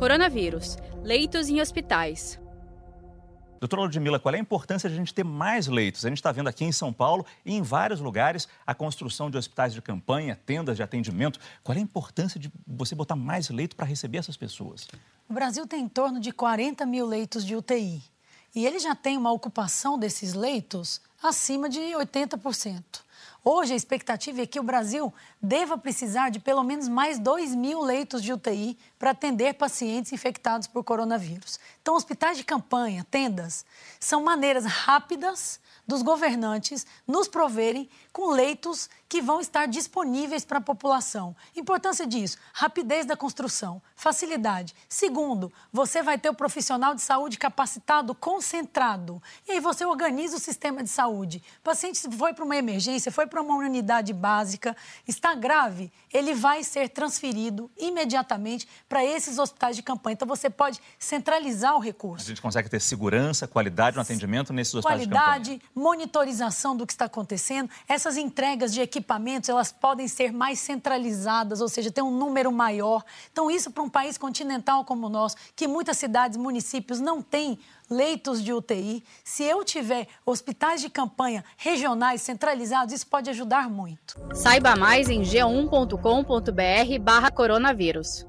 Coronavírus. Leitos em hospitais. Doutora Ludmila, qual é a importância de a gente ter mais leitos? A gente está vendo aqui em São Paulo e em vários lugares a construção de hospitais de campanha, tendas de atendimento. Qual é a importância de você botar mais leito para receber essas pessoas? O Brasil tem em torno de 40 mil leitos de UTI. E ele já tem uma ocupação desses leitos acima de 80%. Hoje, a expectativa é que o Brasil deva precisar de pelo menos mais 2 mil leitos de UTI para atender pacientes infectados por coronavírus. Então, hospitais de campanha, tendas, são maneiras rápidas dos governantes nos proverem com leitos que vão estar disponíveis para a população. Importância disso: rapidez da construção, facilidade. Segundo, você vai ter o profissional de saúde capacitado, concentrado. E aí você organiza o sistema de saúde. O paciente foi para uma emergência, foi para uma unidade básica, está grave, ele vai ser transferido imediatamente para esses hospitais de campanha. Então você pode centralizar o recurso. A gente consegue ter segurança, qualidade no atendimento nesses hospitais qualidade, de campanha. Qualidade, monitorização do que está acontecendo. Essas entregas de equipamentos, elas podem ser mais centralizadas, ou seja, ter um número maior. Então isso para um país continental como o nosso, que muitas cidades, municípios não têm leitos de UTI, se eu tiver hospitais de campanha regionais centralizados, isso pode ajudar muito. Saiba mais em g1.com.br/barra coronavírus.